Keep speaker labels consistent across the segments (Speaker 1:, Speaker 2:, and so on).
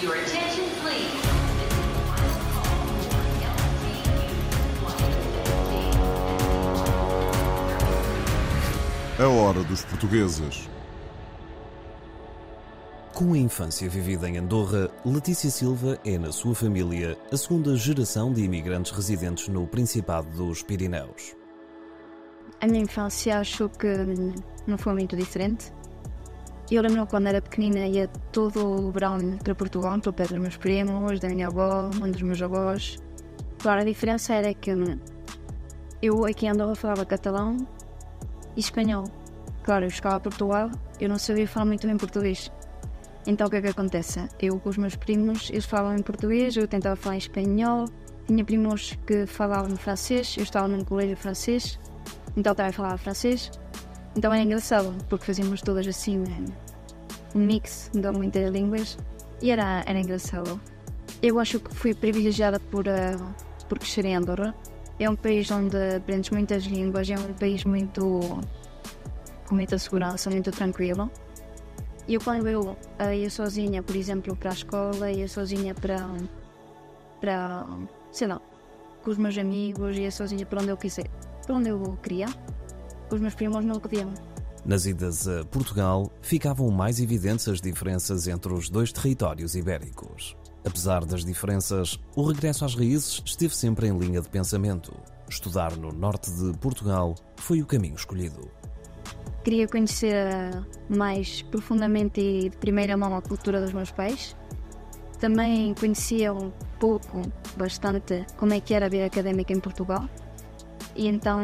Speaker 1: Your attention, please.
Speaker 2: A hora dos portugueses.
Speaker 3: Com a infância vivida em Andorra, Letícia Silva é, na sua família, a segunda geração de imigrantes residentes no Principado dos Pirineus.
Speaker 4: A minha infância acho que não foi muito diferente. Eu lembro quando era pequenina ia todo o verão para Portugal, para o pé dos meus primos, da minha avó, um dos meus avós. Claro, a diferença era que eu aqui em Andorra falava catalão e espanhol. Claro, eu chegava a Portugal, eu não sabia falar muito bem português. Então o que é que acontece? Eu com os meus primos, eles falavam em português, eu tentava falar em espanhol. Tinha primos que falavam francês, eu estava num colégio francês, então também falava francês. Então era engraçado, porque fazíamos todas assim, um mix de muitas línguas, e era, era engraçado. Eu acho que fui privilegiada por, uh, por crescer em Andorra. É um país onde aprendes muitas línguas, é um país muito com muita segurança, muito tranquilo. E eu quando eu uh, ia sozinha, por exemplo, para a escola, ia sozinha para, para, sei lá, com os meus amigos, ia sozinha para onde eu quiser, para onde eu queria, os meus primos não podiam.
Speaker 3: Nas idas a Portugal, ficavam mais evidentes as diferenças entre os dois territórios ibéricos. Apesar das diferenças, o regresso às raízes esteve sempre em linha de pensamento. Estudar no norte de Portugal foi o caminho escolhido.
Speaker 4: Queria conhecer mais profundamente e de primeira mão a cultura dos meus pais. Também conhecia um pouco, bastante, como é que era a vida académica em Portugal. E então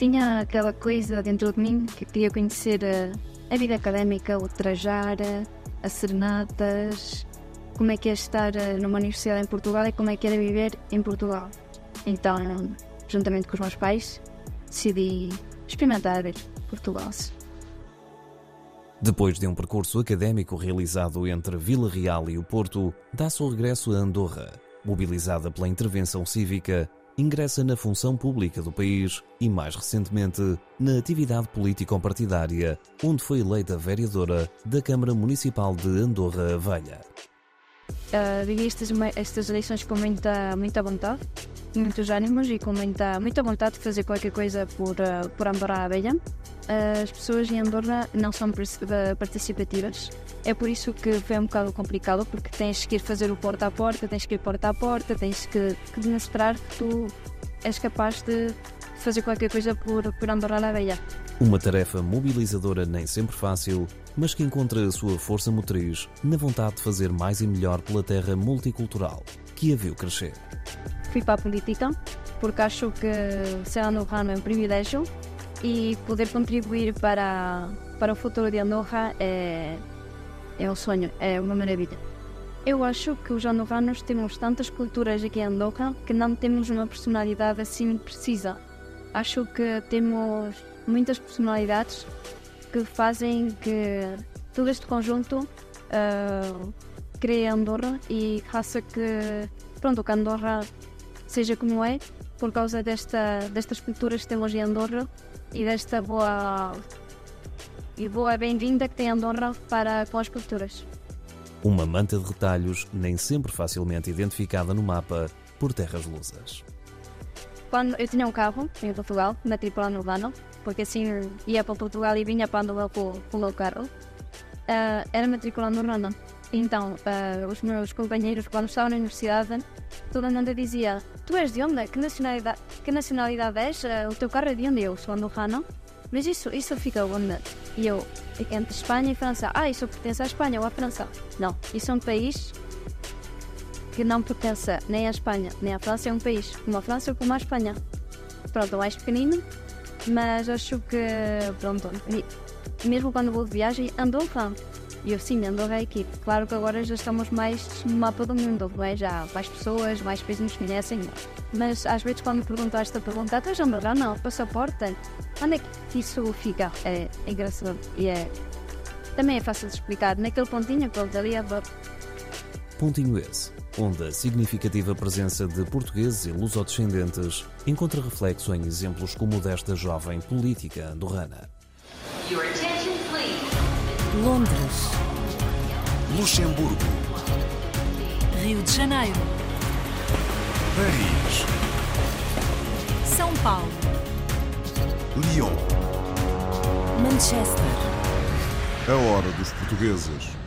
Speaker 4: tinha aquela coisa dentro de mim que queria conhecer a, a vida académica, o trajar, as serenatas, como é que é estar numa universidade em Portugal e como é que era viver em Portugal. Então, juntamente com os meus pais, decidi experimentar Portugal.
Speaker 3: Depois de um percurso académico realizado entre Vila Real e o Porto, dá-se o regresso a Andorra. Mobilizada pela intervenção cívica, ingressa na função pública do país e, mais recentemente, na atividade político-partidária, onde foi eleita vereadora da Câmara Municipal de Andorra Velha.
Speaker 4: Uh, vivi estas, estas eleições com muita, muita vontade, muitos ânimos e com muita, muita vontade de fazer qualquer coisa por, uh, por Andorra Velha. Uh, as pessoas em Andorra não são participativas. É por isso que foi um bocado complicado, porque tens que ir fazer o porta a porta, tens que ir porta a porta, tens que, que demonstrar que tu és capaz de fazer qualquer coisa por, por Andorra la Velha.
Speaker 3: Uma tarefa mobilizadora nem sempre fácil, mas que encontra a sua força motriz na vontade de fazer mais e melhor pela terra multicultural que a viu crescer.
Speaker 4: Fui para a política porque acho que ser andorrano é um privilégio e poder contribuir para, para o futuro de Andorra é, é um sonho, é uma maravilha. Eu acho que os andorranos temos tantas culturas aqui em Andorra que não temos uma personalidade assim precisa. Acho que temos muitas personalidades que fazem que todo este conjunto uh, cree Andorra e faça que, pronto, que Andorra seja como é por causa desta, destas culturas que temos em Andorra e desta boa e boa bem-vinda que tem Andorra para com as culturas.
Speaker 3: Uma manta de retalhos nem sempre facilmente identificada no mapa por terras lusas.
Speaker 4: Quando eu tinha um carro em Portugal, matriculado no Urbano, porque assim ia para Portugal e vinha para Andorra com, o meu carro, uh, era matriculado no Urbano. Então, uh, os meus companheiros, quando estavam na universidade, toda a mundo dizia: Tu és de onde? Que nacionalidade, que nacionalidade és? Uh, o teu carro é de onde? Eu sou andorrano. Mas isso, isso fica onde? E eu, entre Espanha e França. Ah, isso pertence à Espanha ou à França? Não, isso é um país que não pertence nem à Espanha nem à França. É um país como a França ou como a Espanha. Pronto, mais pequenino, mas acho que, pronto, mesmo quando vou de viagem, Andorra e eu sim, Andorra é aqui. Claro que agora já estamos mais no mapa do mundo, não é? Já mais pessoas, mais países nos conhecem. Mas às vezes quando me perguntam esta pergunta, tu és Andorra? Não, passaporte. Onde é que isso fica? É, é engraçado. E é. Também é fácil de explicar. Naquele pontinho ele ali é.
Speaker 3: Pontinho esse, onde a significativa presença de portugueses e lusodescendentes encontra reflexo em exemplos como o desta jovem política andorrana.
Speaker 5: Londres,
Speaker 2: Luxemburgo.
Speaker 5: Rio de Janeiro,
Speaker 2: Paris,
Speaker 5: São Paulo,
Speaker 2: Lyon.
Speaker 5: Manchester,
Speaker 2: A hora dos portugueses.